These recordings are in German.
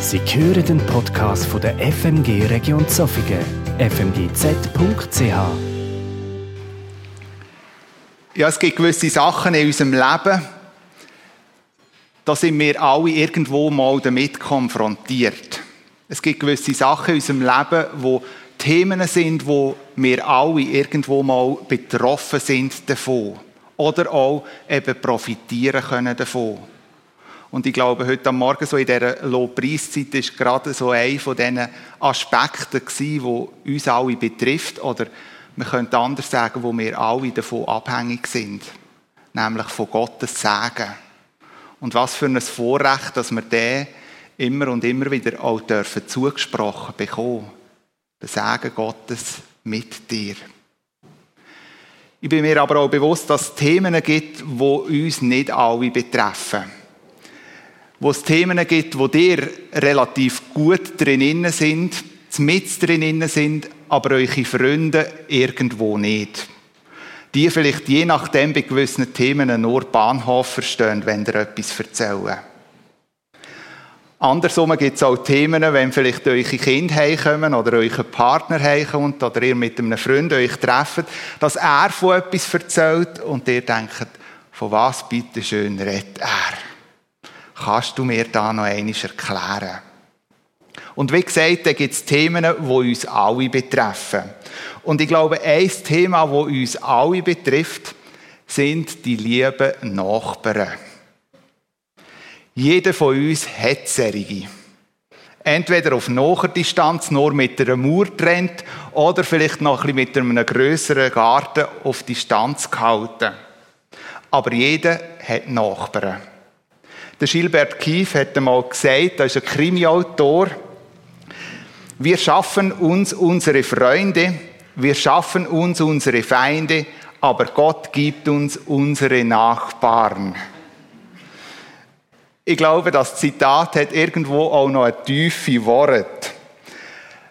Sie hören den Podcast von der FMG Region Zofingen, fmgz.ch. Ja, es gibt gewisse Sachen in unserem Leben, da sind wir alle irgendwo mal damit konfrontiert. Es gibt gewisse Sachen in unserem Leben, wo Themen sind, wo wir alle irgendwo mal betroffen sind davon. Oder auch eben profitieren können davon. Und ich glaube, heute am Morgen so in dieser Lobpreiszeit ist gerade so ein von diesen Aspekten gewesen, wo uns alle betrifft. Oder man könnte anders sagen, wo wir alle davon abhängig sind. Nämlich von Gottes Segen. Und was für ein Vorrecht, dass wir den immer und immer wieder auch dürfen zugesprochen bekommen. Der Segen Gottes mit dir. Ich bin mir aber auch bewusst, dass es Themen gibt, die uns nicht alle betreffen wo es Themen gibt, wo dir relativ gut drinnen sind, mit drinnen sind, aber eure Freunde irgendwo nicht. Die vielleicht je nachdem bei gewissen Themen nur Bahnhof verstehen, wenn ihr etwas erzählen. Andersrum gibt es auch Themen, wenn vielleicht eure Kinder heimkommen oder euer Partner heimkommt oder ihr mit einem Freund euch trefft, dass er von etwas erzählt und ihr denkt, von was bitte schön redet er? Kannst du mir da noch einiges erklären? Und wie gesagt, da gibt es Themen, die uns alle betreffen. Und ich glaube, ein Thema, das uns alle betrifft, sind die lieben Nachbarn. Jeder von uns hat solche. Entweder auf naher Distanz nur mit einer Mauer trennt oder vielleicht noch ein bisschen mit einem grösseren Garten auf Distanz gehalten. Aber jeder hat Nachbarn. Der Gilbert Kief hat einmal gesagt, er ist ein Krimiautor, wir schaffen uns unsere Freunde, wir schaffen uns unsere Feinde, aber Gott gibt uns unsere Nachbarn. Ich glaube, das Zitat hat irgendwo auch noch eine tiefe Wort.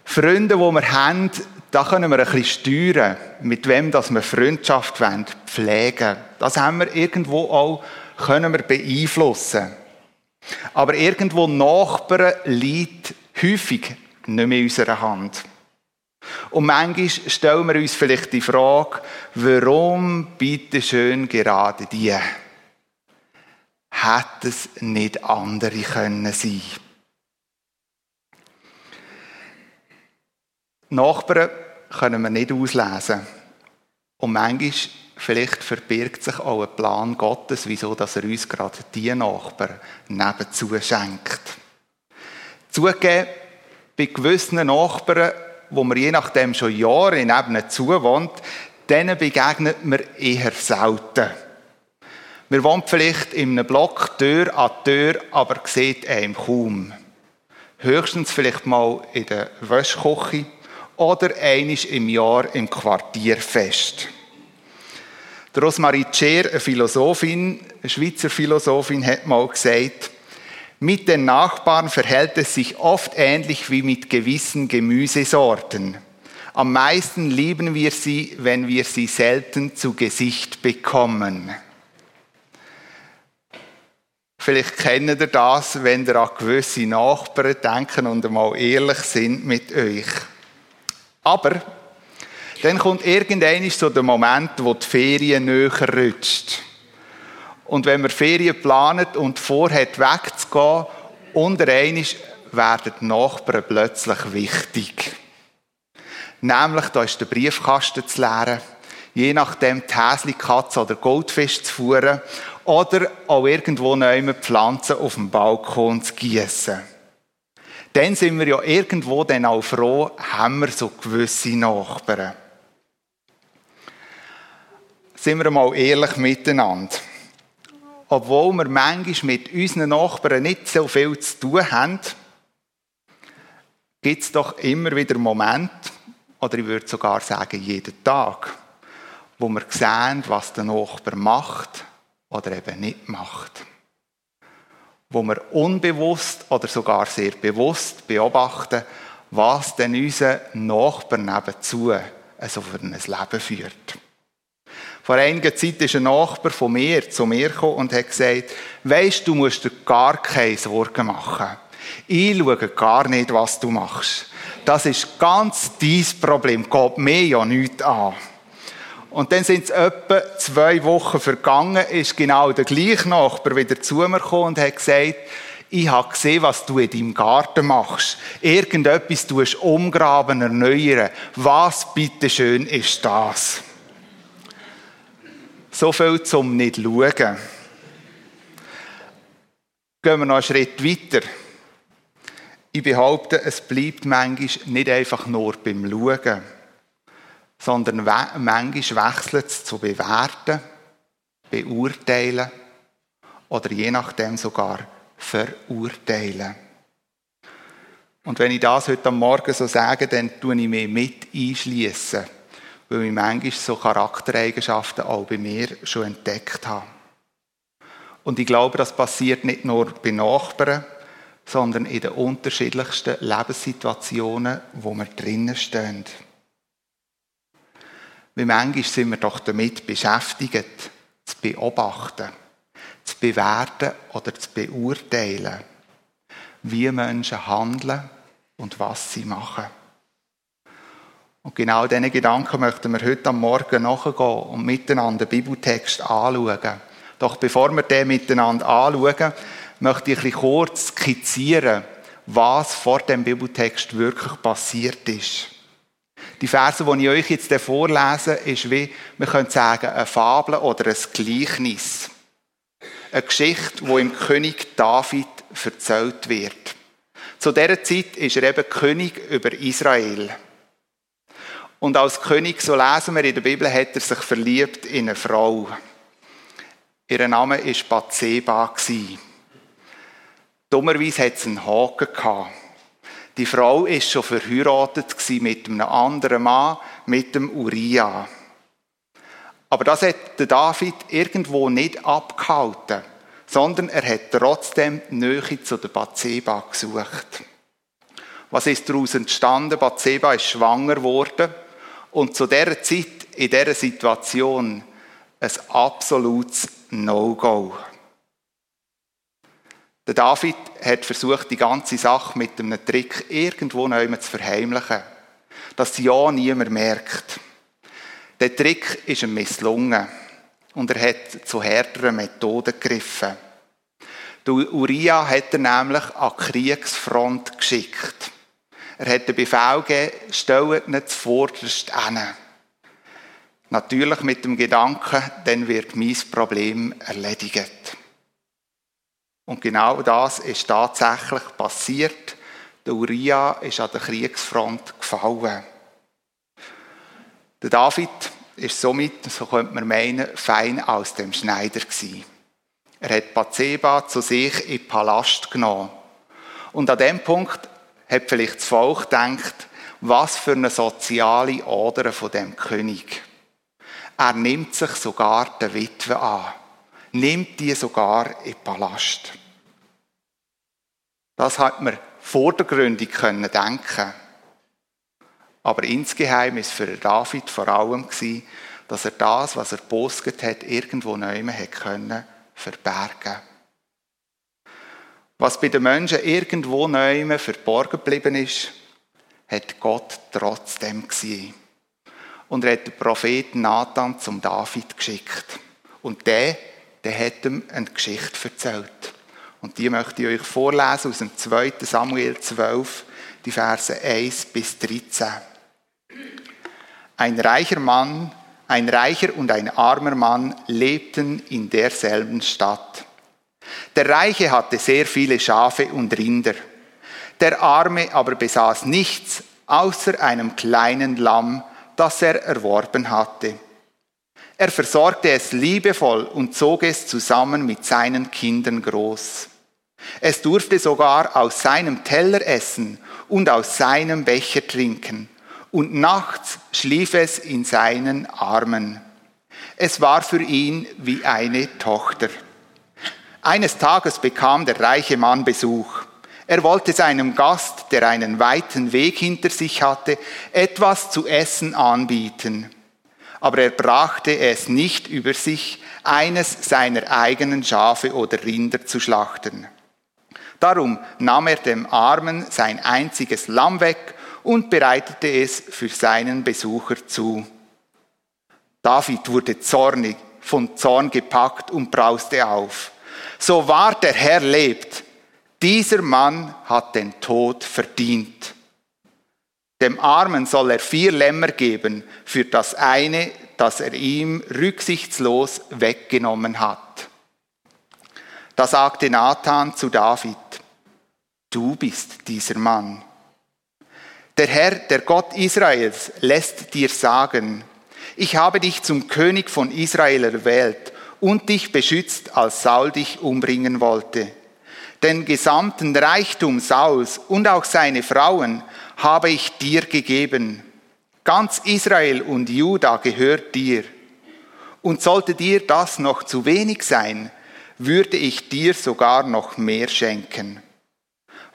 Freunde, die wir haben, da können wir ein bisschen steuern, mit wem dass wir Freundschaft wollen, pflegen. Das haben wir irgendwo auch, können wir beeinflussen. Aber irgendwo Nachbarn liegt häufig nicht mehr in unserer Hand. Und manchmal stellen wir uns vielleicht die Frage, warum bitte schön gerade die? Hätte es nicht andere können sein? Nachbarn können wir nicht auslesen. Und manchmal vielleicht verbirgt sich auch ein Plan Gottes, wieso dass er uns gerade die Nachbarn nebenzu schenkt. Zugegeben, bei gewissen Nachbarn, wo man je nachdem schon Jahre nebenzu wohnt, denen begegnet man eher selten. Man wohnt vielleicht in einem Block Tür an Tür, aber sieht einem kaum. Höchstens vielleicht mal in der Wäschküche oder einisch im Jahr im Quartierfest. Der Rosmarie Tscher, eine Philosophin, eine Schweizer Philosophin, hat mal gesagt, mit den Nachbarn verhält es sich oft ähnlich wie mit gewissen Gemüsesorten. Am meisten lieben wir sie, wenn wir sie selten zu Gesicht bekommen. Vielleicht kennt ihr das, wenn ihr an gewisse Nachbarn denken und einmal ehrlich sind mit euch. Aber dann kommt irgendwann so der Moment, wo die Ferien näher rutscht. Und wenn man Ferien planet und vorhat wegzugehen, unter einisch werden die Nachbarn plötzlich wichtig. Nämlich, da ist der Briefkasten zu leeren, je nachdem die Häsli-Katze oder Goldfisch zu fuhren oder auch irgendwo neue Pflanzen auf dem Balkon zu gießen. Dann sind wir ja irgendwo dann auch froh, haben wir so gewisse Nachbarn sind wir mal ehrlich miteinander. Obwohl wir manchmal mit unseren Nachbarn nicht so viel zu tun haben, gibt es doch immer wieder Momente, oder ich würde sogar sagen jeden Tag, wo wir sehen, was der Nachbar macht oder eben nicht macht. Wo wir unbewusst oder sogar sehr bewusst beobachten, was denn unser Nachbar nebenzu also für ein Leben führt. Vor einiger Zeit ist ein Nachbar von mir zu mir gekommen und hat gesagt, weisst du, musst dir gar keine Sorgen machen. Ich schaue gar nicht, was du machst. Das ist ganz dein Problem. Geht mir ja nichts an. Und dann sind es etwa zwei Wochen vergangen, ist genau der gleiche Nachbar wieder zu mir gekommen und hat gesagt, ich habe gesehen, was du in deinem Garten machst. Irgendetwas tust umgraben, erneuern. Was bitteschön ist das? So viel zum nicht schauen. Gehen wir noch einen Schritt weiter. Ich behaupte, es bleibt manchmal nicht einfach nur beim Schauen, sondern manchmal wechselt es zu bewerten, beurteilen oder je nachdem sogar verurteilen. Und wenn ich das heute am Morgen so sage, dann tue ich mich mit einschließen, weil ich manchmal so Charaktereigenschaften auch bei mir schon entdeckt habe. Und ich glaube, das passiert nicht nur bei Nachbarn, sondern in den unterschiedlichsten Lebenssituationen, wo wir drinnen stehen. Wie manchmal sind wir doch damit beschäftigt, zu beobachten zu bewerten oder zu beurteilen, wie Menschen handeln und was sie machen. Und genau diesen Gedanken möchten wir heute am Morgen nachgehen und miteinander den Bibeltext anschauen. Doch bevor wir den miteinander anschauen, möchte ich kurz skizzieren, was vor dem Bibeltext wirklich passiert ist. Die Verse, die ich euch jetzt vorlese, ist wie, wir können sagen, eine Fabel oder ein Gleichnis. Eine Geschichte, die im König David erzählt wird. Zu dieser Zeit ist er eben König über Israel. Und als König, so lesen wir in der Bibel, hat er sich verliebt in eine Frau. Ihr Name war Bathseba. Dummerweise hat sie einen Haken gehabt. Die Frau war schon verheiratet mit einem anderen Mann, mit dem Uriah. Aber das hat David irgendwo nicht abgehalten, sondern er hat trotzdem Nähe zu der Bathseba gesucht. Was ist daraus entstanden? Bathseba ist schwanger geworden und zu dieser Zeit, in dieser Situation, ein absolutes No-Go. Der David hat versucht, die ganze Sache mit einem Trick irgendwo neu zu verheimlichen, dass sie ja niemand merkt. Der Trick ist ihm misslungen und er hat zu härteren Methoden gegriffen. Der Uriah hat er nämlich an die Kriegsfront geschickt. Er hat den Befehl gegeben, stellt ihn zuvorderst hin. Natürlich mit dem Gedanken, dann wird mein Problem erledigt. Und genau das ist tatsächlich passiert. Der Uriah ist an der Kriegsfront gefallen. Der David ist somit, so könnte man meinen, fein aus dem Schneider gewesen. Er hat Bathseba zu sich in den Palast genommen. Und an dem Punkt hat vielleicht das Volk gedacht, was für eine soziale Ader von dem König. Er nimmt sich sogar der Witwe an, nimmt die sogar in den Palast. Das hat man vordergründig können denken. Aber insgeheim ist für David vor allem dass er das, was er postet hat, irgendwo neu hat können verbergen. Was bei den Menschen irgendwo neu verborgen geblieben ist, hat Gott trotzdem gesehen. Und er hat den Propheten Nathan zum David geschickt. Und der, der hat ihm eine Geschichte erzählt. Und die möchte ich euch vorlesen aus dem 2. Samuel 12, die Verse 1 bis 13. Ein reicher Mann, ein reicher und ein armer Mann lebten in derselben Stadt. Der Reiche hatte sehr viele Schafe und Rinder. Der Arme aber besaß nichts außer einem kleinen Lamm, das er erworben hatte. Er versorgte es liebevoll und zog es zusammen mit seinen Kindern groß. Es durfte sogar aus seinem Teller essen und aus seinem Becher trinken und nachts schlief es in seinen Armen. Es war für ihn wie eine Tochter. Eines Tages bekam der reiche Mann Besuch. Er wollte seinem Gast, der einen weiten Weg hinter sich hatte, etwas zu essen anbieten. Aber er brachte es nicht über sich, eines seiner eigenen Schafe oder Rinder zu schlachten. Darum nahm er dem Armen sein einziges Lamm weg und bereitete es für seinen Besucher zu. David wurde zornig, von Zorn gepackt und brauste auf. So wahr der Herr lebt, dieser Mann hat den Tod verdient. Dem Armen soll er vier Lämmer geben für das eine, das er ihm rücksichtslos weggenommen hat. Da sagte Nathan zu David, du bist dieser Mann. Der Herr, der Gott Israels, lässt dir sagen, ich habe dich zum König von Israel erwählt und dich beschützt, als Saul dich umbringen wollte. Den gesamten Reichtum Sauls und auch seine Frauen habe ich dir gegeben. Ganz Israel und Juda gehört dir. Und sollte dir das noch zu wenig sein, würde ich dir sogar noch mehr schenken.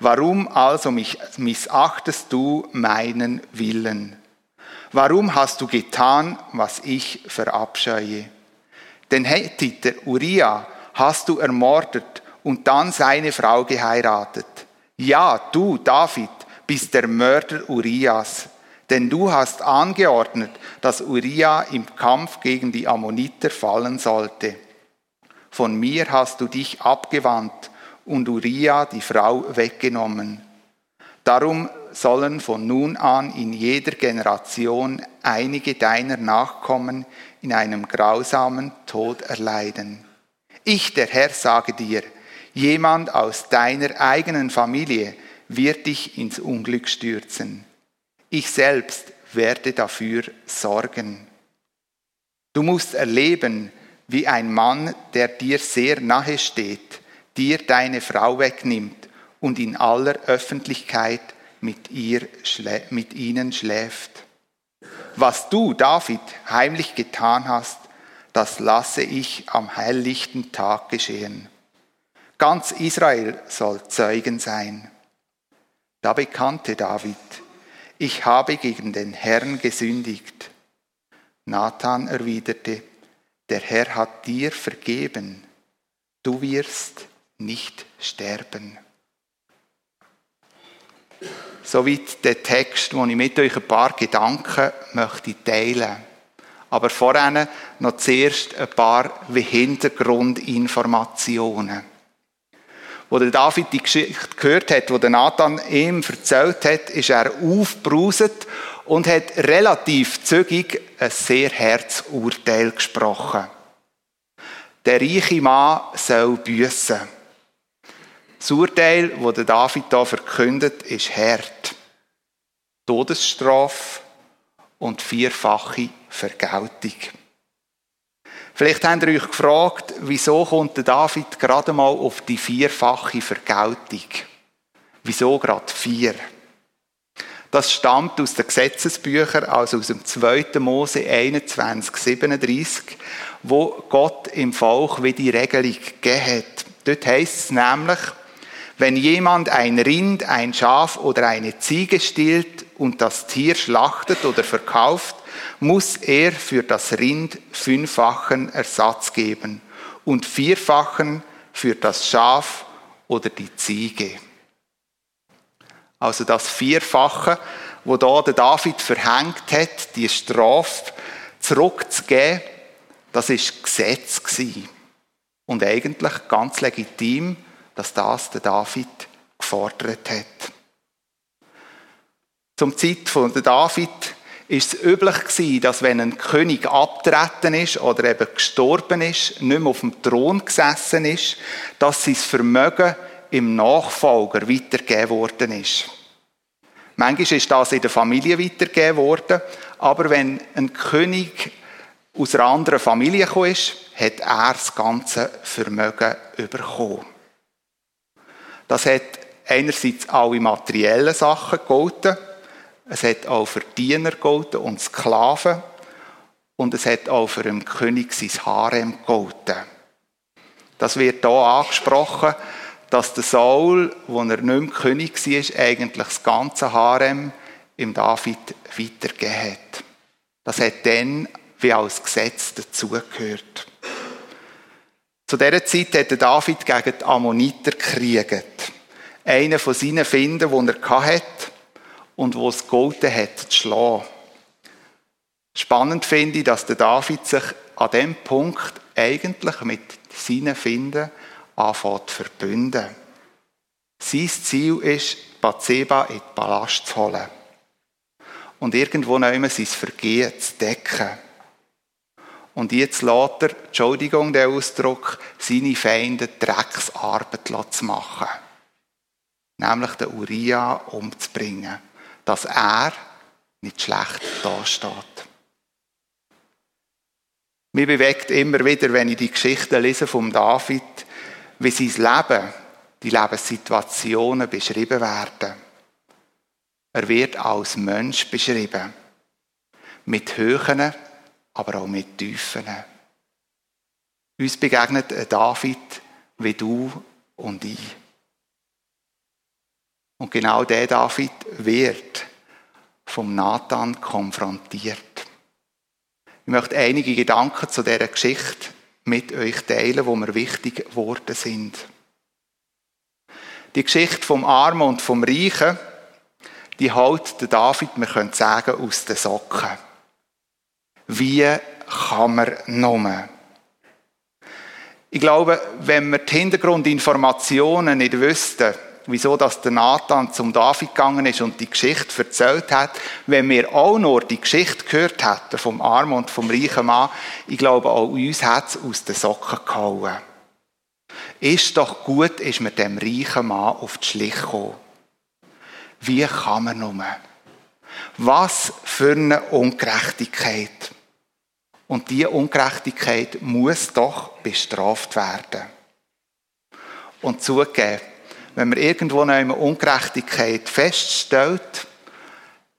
Warum also mich missachtest du meinen Willen? Warum hast du getan, was ich verabscheue? Den Hethiter Uriah hast du ermordet und dann seine Frau geheiratet. Ja, du, David, bist der Mörder Urias, denn du hast angeordnet, dass Uriah im Kampf gegen die Ammoniter fallen sollte. Von mir hast du dich abgewandt und Uriah die Frau weggenommen. Darum sollen von nun an in jeder Generation einige deiner Nachkommen in einem grausamen Tod erleiden. Ich, der Herr, sage dir, jemand aus deiner eigenen Familie wird dich ins Unglück stürzen. Ich selbst werde dafür sorgen. Du musst erleben, wie ein Mann, der dir sehr nahe steht, dir deine Frau wegnimmt und in aller Öffentlichkeit mit, ihr, mit ihnen schläft. Was du, David, heimlich getan hast, das lasse ich am helllichten Tag geschehen. Ganz Israel soll Zeugen sein. Da bekannte David, ich habe gegen den Herrn gesündigt. Nathan erwiderte, der Herr hat dir vergeben, du wirst nicht sterben. Soweit der Text, wo ich mit euch ein paar Gedanken möchte teilen. Aber vorher noch zuerst ein paar Hintergrundinformationen. Wo der David die Geschichte gehört hat, wo der Nathan ihm erzählt hat, ist er aufgebrauset und hat relativ zügig ein sehr Herzurteil gesprochen. Der reiche Mann soll büssen. Das Urteil, das David hier verkündet, ist hart. Todesstrafe und vierfache Vergeltung. Vielleicht habt ihr euch gefragt, wieso kommt der David gerade mal auf die vierfache Vergeltung? Wieso gerade vier? Das stammt aus den Gesetzesbüchern, also aus dem 2. Mose 21, 37, wo Gott im Volk wie die Regelung gegeben hat. Dort heißt es nämlich, wenn jemand ein Rind, ein Schaf oder eine Ziege stillt und das Tier schlachtet oder verkauft, muss er für das Rind fünffachen Ersatz geben und vierfachen für das Schaf oder die Ziege. Also das Vierfache, wo da der David verhängt hat, die Strafe zurückzugeben, das ist Gesetz. Und eigentlich ganz legitim, dass das der David gefordert hat. Zum Zeit von David ist es üblich gewesen, dass wenn ein König abtreten ist oder eben gestorben ist, nicht mehr auf dem Thron gesessen ist, dass sein Vermögen im Nachfolger weitergegeben worden ist. Manchmal ist das in der Familie weitergegeben worden, aber wenn ein König aus einer anderen Familie gekommen ist, hat er das ganze Vermögen bekommen. Das hat einerseits alle materiellen Sachen gegolten, es hat auch für Diener gegolten und Sklaven und es hat auch für den König sein Harem gegolten. Das wird hier angesprochen, dass der Saul, wo er nicht mehr König war, eigentlich das ganze Harem im David weitergegeben hat. Das hat dann wie als Gesetz dazugehört. Zu dieser Zeit hat David gegen die Ammoniter gekriegt. Einen von seinen Finden, den er hatte und wo es gegolten hat, zu schlagen. Spannend finde ich, dass der David sich an dem Punkt eigentlich mit seinen Finden anfängt zu verbünden. Sein Ziel ist, Bathseba in den Palast zu holen. Und irgendwo nehmen sein Vergehen zu decken. Und jetzt lässt er, Entschuldigung, der Ausdruck, seine Feinde Drecksarbeit zu machen. Nämlich den Uriah umzubringen. Dass er nicht schlecht dasteht. Mir bewegt immer wieder, wenn ich die Geschichte lese vom David, wie sein Leben, die Lebenssituationen beschrieben werden. Er wird als Mensch beschrieben. Mit Höhen, aber auch mit Tiefen. Uns begegnet ein David wie du und ich. Und genau der David wird vom Nathan konfrontiert. Ich möchte einige Gedanken zu dieser Geschichte mit euch teilen, wo mir wichtig geworden sind. Die Geschichte vom Armen und vom Reichen, die hält der David, wir können sagen, aus den Socken. Wie kann man nur? Ich glaube, wenn wir die Hintergrundinformationen nicht wüssten, wieso dass der Nathan zum David gegangen ist und die Geschichte erzählt hat, wenn wir auch nur die Geschichte gehört hätten vom armen und vom reichen Mann, ich glaube, auch uns hat es aus den Socken gehauen. Ist doch gut, ist mit dem reichen Mann auf die Schliche gekommen. Wie kann man nur? Was für eine Ungerechtigkeit. Und diese Ungerechtigkeit muss doch bestraft werden. Und zugeben, wenn man irgendwo eine Ungerechtigkeit feststellt,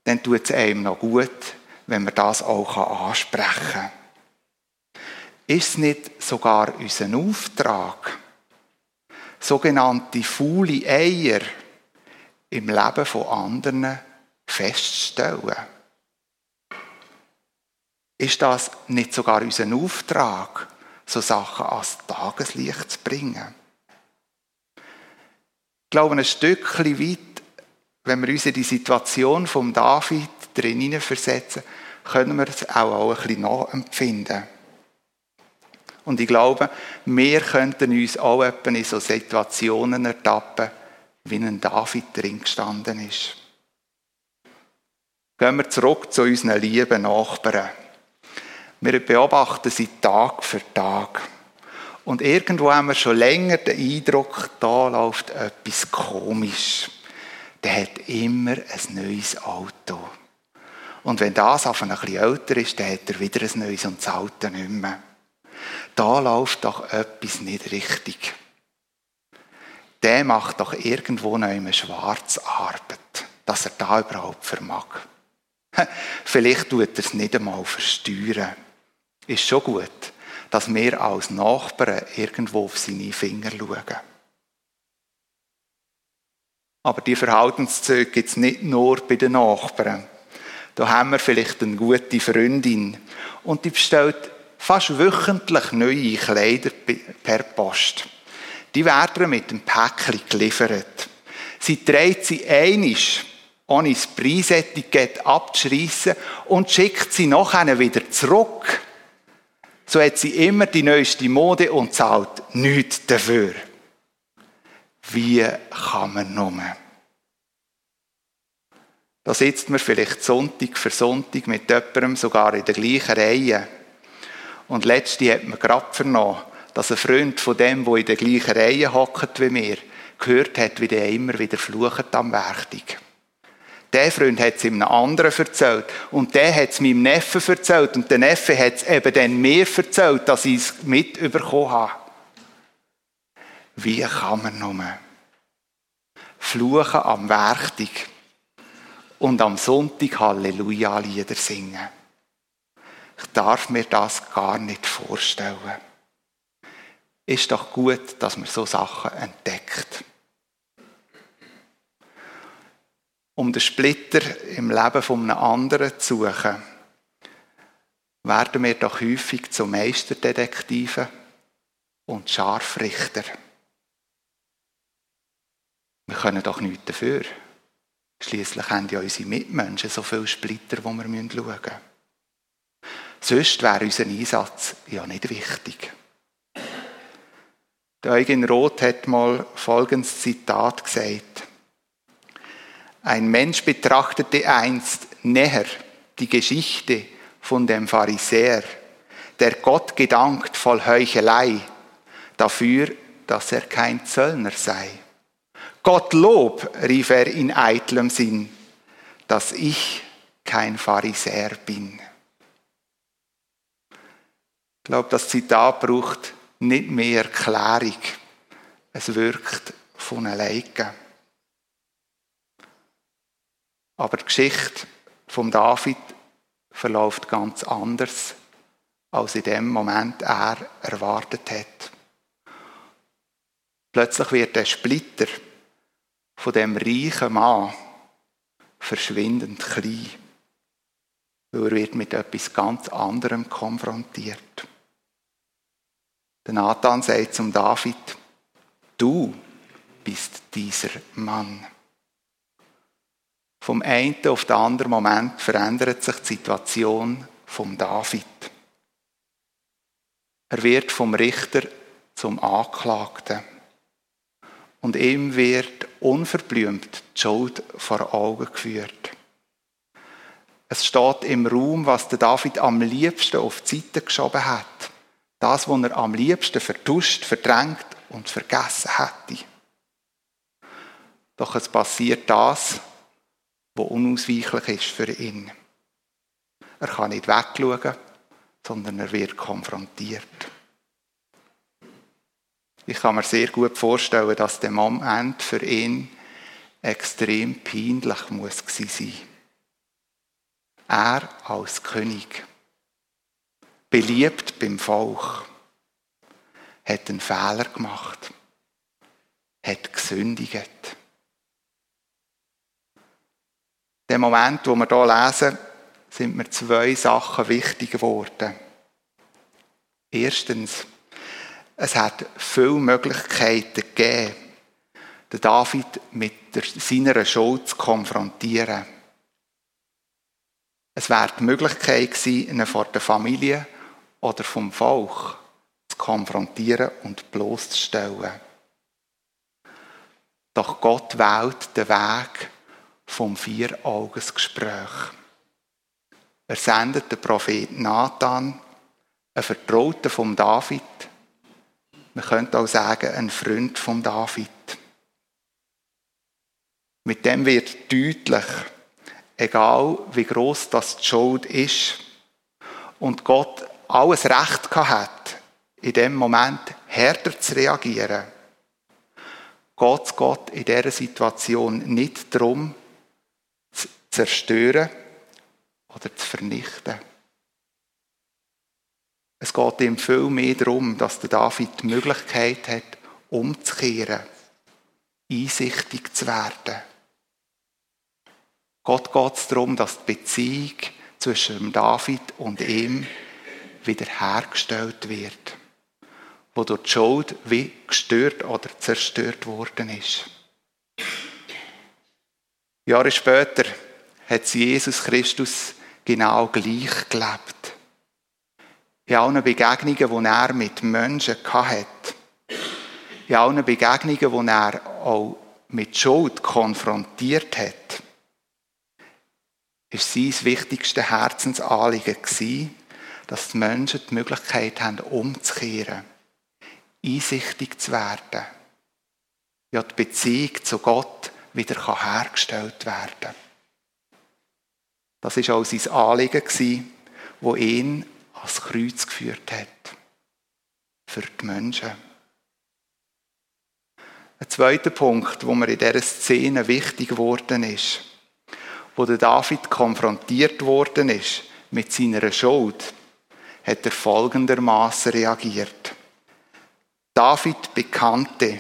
dann tut es einem noch gut, wenn man das auch ansprechen kann. Ist es nicht sogar unser Auftrag, sogenannte faule Eier im Leben von anderen festzustellen? Ist das nicht sogar unser Auftrag, so Sachen ans Tageslicht zu bringen? Glaube, ein Stückchen weit, wenn wir uns in die Situation von David drin versetzen, können wir es auch, auch ein bisschen nachempfinden. Und ich glaube, wir könnten uns auch in so Situationen ertappen, wie ein David drin gestanden ist. Gehen wir zurück zu unseren lieben Nachbarn. Wir beobachten sie Tag für Tag. Und irgendwo haben wir schon länger den Eindruck, da läuft etwas komisch. Der hat immer ein neues Auto. Und wenn das auf ein bisschen älter ist, dann hat er wieder ein neues und das Alte nicht mehr. Da läuft doch etwas nicht richtig. Der macht doch irgendwo noch eine schwarze Arbeit, dass er da überhaupt vermag. Vielleicht tut er es nicht einmal versteuern. Ist schon gut dass wir als Nachbarn irgendwo auf seine Finger schauen. Aber die Verhaltenszüge gibt es nicht nur bei den Nachbarn. Da haben wir vielleicht eine gute Freundin und die bestellt fast wöchentlich neue Kleider per Post. Die werden mit dem Päckchen geliefert. Sie dreht sie einisch, ohne das Preisetikett abzuschreissen und schickt sie nachher wieder zurück so hat sie immer die neueste Mode und zahlt nichts dafür. Wie kann man nur? Da sitzt man vielleicht Sonntag für Sonntag mit jemandem sogar in der gleichen Reihe. Und letzte hat man gerade vernommen, dass ein Freund von dem, der in der gleichen Reihe hockt wie mir, gehört hat, wie der immer wieder flucht am Werktag. Der Freund hat es einem anderen erzählt. Und der hat es meinem Neffen erzählt. Und der Neffe hat es eben dann mir erzählt, dass ich es mitbekommen habe. Wie kann man nur fluchen am Werktag und am Sonntag Halleluja-Lieder singen? Ich darf mir das gar nicht vorstellen. Ist doch gut, dass man so Sachen entdeckt. Um den Splitter im Leben von einem anderen zu suchen, werden wir doch häufig zu Meisterdetektiven und Scharfrichter. Wir können doch nichts dafür. Schließlich haben ja unsere Mitmenschen so viele Splitter, die wir schauen müssen. Sonst wäre unser Einsatz ja nicht wichtig. Eugen Roth hat mal folgendes Zitat gesagt. Ein Mensch betrachtete einst näher die Geschichte von dem Pharisäer, der Gott gedankt voll Heuchelei, dafür, dass er kein Zöllner sei. Gottlob, rief er in eitlem Sinn, dass ich kein Pharisäer bin. Ich glaube, das Zitat braucht nicht mehr Erklärung. Es wirkt von alleine. Aber die Geschichte von David verläuft ganz anders, als in dem Moment er erwartet hat. Plötzlich wird der Splitter von dem reichen Mann verschwindend klein, weil er wird mit etwas ganz anderem konfrontiert. Der Nathan sagt zum David, du bist dieser Mann. Vom einen auf den anderen Moment verändert sich die Situation vom David. Er wird vom Richter zum Anklagten. Und ihm wird unverblümt die Schuld vor Augen geführt. Es steht im Raum, was der David am liebsten auf die Seite geschoben hat. Das, was er am liebsten vertuscht, verdrängt und vergessen hätte. Doch es passiert das, was unausweichlich ist für ihn. Er kann nicht wegschauen, sondern er wird konfrontiert. Ich kann mir sehr gut vorstellen, dass der Moment für ihn extrem peinlich muss sein. Er als König, beliebt beim Volk, hat einen Fehler gemacht, hat gesündigt. Dem Moment, wo wir hier lesen, sind mir zwei Sachen wichtig geworden. Erstens, es hat viele Möglichkeiten gegeben, den David mit seiner Schuld zu konfrontieren. Es wäre die Möglichkeit gewesen, ihn vor der Familie oder vom Volk zu konfrontieren und bloßzustellen. Doch Gott wählt den Weg vom Vier-Auges-Gespräch. Er sendet den Prophet Nathan, einen Vertrauten von David, man könnte auch sagen, ein Freund von David. Mit dem wird deutlich, egal wie groß das die Schuld ist und Gott alles Recht hat, in dem Moment härter zu reagieren, es Gott in dieser Situation nicht darum, zerstören oder zu vernichten. Es geht ihm viel mehr darum, dass der David die Möglichkeit hat, umzukehren, einsichtig zu werden. Gott geht es darum, dass die Beziehung zwischen David und ihm wiederhergestellt wird, wo durch die Schuld wie gestört oder zerstört worden ist. Jahre später hat Jesus Christus genau gleich gelebt. In allen Begegnungen, die er mit Menschen hatte, in allen Begegnungen, die er auch mit Schuld konfrontiert hat, ist sein wichtigstes Herzensanliegen dass die Menschen die Möglichkeit haben, umzukehren, einsichtig zu werden, ja die Beziehung zu Gott wieder hergestellt werden kann. Das war auch sein Anliegen, das ihn ans Kreuz geführt hat. Für die Menschen. Ein zweiter Punkt, wo mir in dieser Szene wichtig geworden ist, wo der David konfrontiert worden ist mit seiner Schuld, hat er folgendermaßen reagiert. David bekannte,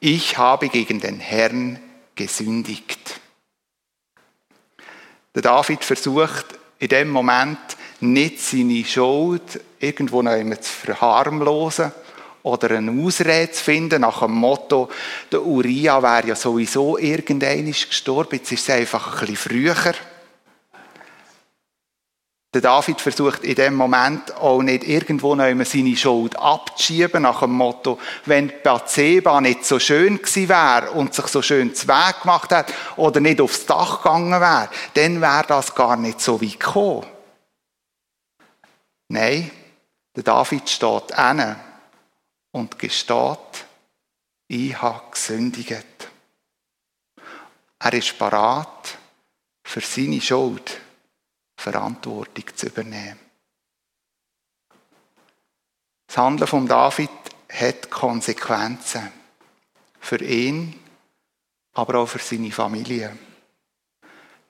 ich habe gegen den Herrn gesündigt. Der David versucht in dem Moment nicht seine Schuld irgendwo noch zu verharmlosen oder eine Ausrede zu finden nach dem Motto, der Uriah wäre ja sowieso irgendein gestorben, jetzt ist es einfach ein bisschen früher. Der David versucht in dem Moment auch nicht irgendwo seine Schuld abzuschieben, nach dem Motto, wenn Bathseba nicht so schön gewesen wäre und sich so schön zu Weg gemacht hat oder nicht aufs Dach gegangen wäre, dann wäre das gar nicht so weit gekommen. Nein, der David steht an und gesteht, ich habe gesündigt. Er ist parat für seine Schuld Verantwortung zu übernehmen. Das Handeln von David hat Konsequenzen. Für ihn, aber auch für seine Familie.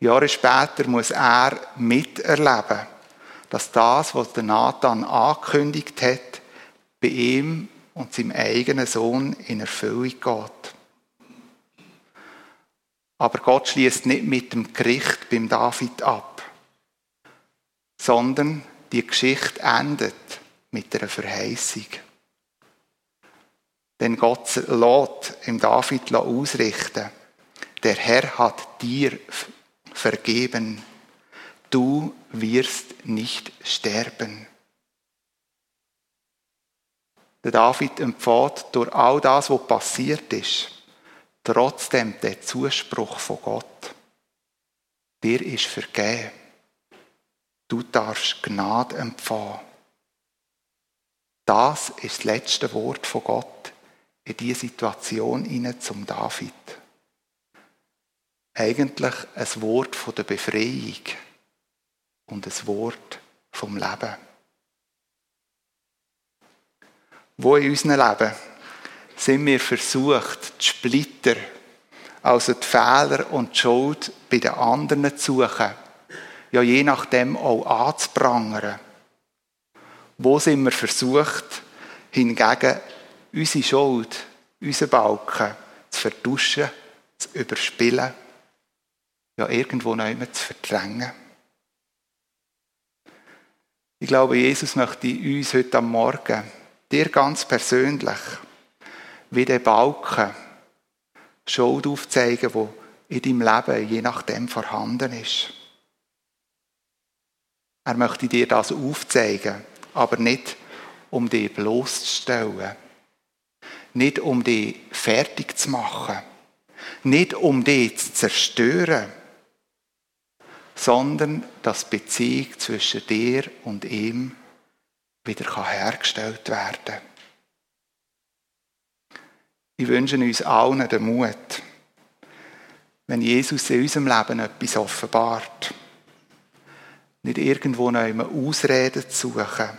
Jahre später muss er miterleben, dass das, was der Nathan angekündigt hat, bei ihm und seinem eigenen Sohn in Erfüllung geht. Aber Gott schließt nicht mit dem Gericht beim David ab sondern die Geschichte endet mit einer Verheißung. Denn Gott lässt im David ausrichten, der Herr hat dir vergeben, du wirst nicht sterben. Der David empfiehlt durch all das, was passiert ist, trotzdem den Zuspruch von Gott. Dir ist vergeben. Du darfst Gnade empfangen. Das ist das letzte Wort von Gott in diese Situation hinein zum David. Eigentlich ein Wort der Befreiung und ein Wort vom Leben. Wo in unserem Leben sind wir versucht, die Splitter, also die Fehler und die Schuld bei den anderen zu suchen ja je nachdem auch anzuprangern. Wo sind wir versucht, hingegen unsere Schuld, unsere Balken zu vertuschen, zu überspielen, ja irgendwo neu zu verdrängen. Ich glaube, Jesus möchte uns heute am Morgen, dir ganz persönlich, wie der Balken Schuld aufzeigen, wo in deinem Leben je nachdem vorhanden ist. Er möchte dir das aufzeigen, aber nicht um dich bloßzustellen. Nicht um dich fertig zu machen. Nicht um dich zu zerstören. Sondern dass die Beziehung zwischen dir und ihm wieder hergestellt werden kann. Ich wünsche uns allen den Mut, wenn Jesus in unserem Leben etwas offenbart nicht irgendwo einmal Ausreden zu suchen.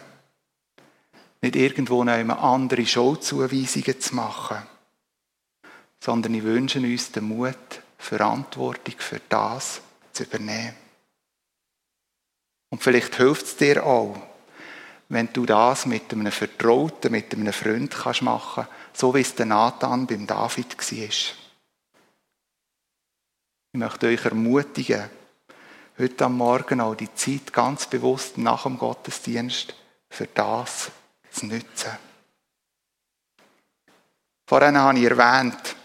Nicht irgendwo einmal andere Schuldzuweisungen zu machen. Sondern ich wünsche uns den Mut, Verantwortung für das zu übernehmen. Und vielleicht hilft es dir auch, wenn du das mit einem Vertrauten, mit einem Freund kannst machen, so wie es der Nathan beim David war. Ich möchte euch ermutigen, heute am Morgen auch die Zeit ganz bewusst nach dem Gottesdienst für das zu nutzen. Vorhin habe ich erwähnt,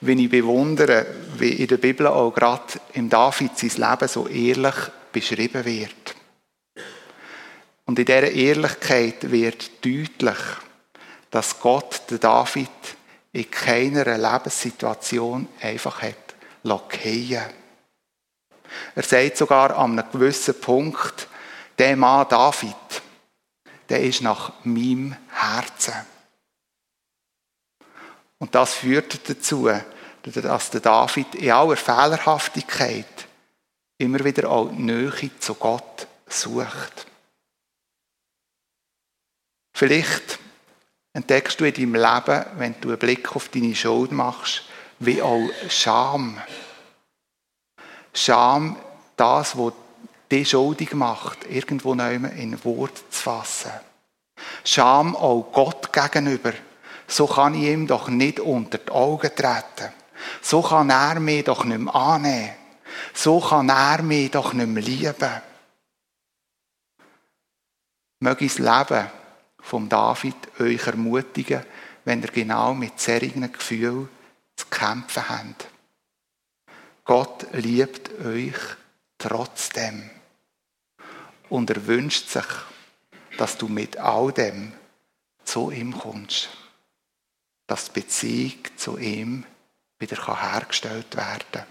wie ich bewundere, wie in der Bibel auch gerade im David sein Leben so ehrlich beschrieben wird. Und in dieser Ehrlichkeit wird deutlich, dass Gott den David in keiner Lebenssituation einfach hat fallen er sagt sogar an einem gewissen Punkt, der Mann David, der ist nach meinem Herzen. Und das führt dazu, dass der David in aller Fehlerhaftigkeit immer wieder auch die Nähe zu Gott sucht. Vielleicht entdeckst du in deinem Leben, wenn du einen Blick auf deine Schuld machst, wie auch Scham Scham, das, was dich schuldig macht, irgendwo in Wort zu fassen. Scham auch Gott gegenüber. So kann ich ihm doch nicht unter die Augen treten. So kann er mich doch nicht mehr annehmen. So kann er mich doch nicht mehr lieben. Möge das Leben vom David euch ermutigen, wenn ihr genau mit solchen Gefühlen zu kämpfen habt. Gott liebt euch trotzdem. Und er wünscht sich, dass du mit all dem zu ihm kommst. Dass die Beziehung zu ihm wieder hergestellt werden kann.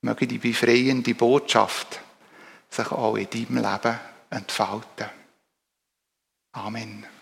Möge die befreiende Botschaft sich auch in deinem Leben entfalten. Amen.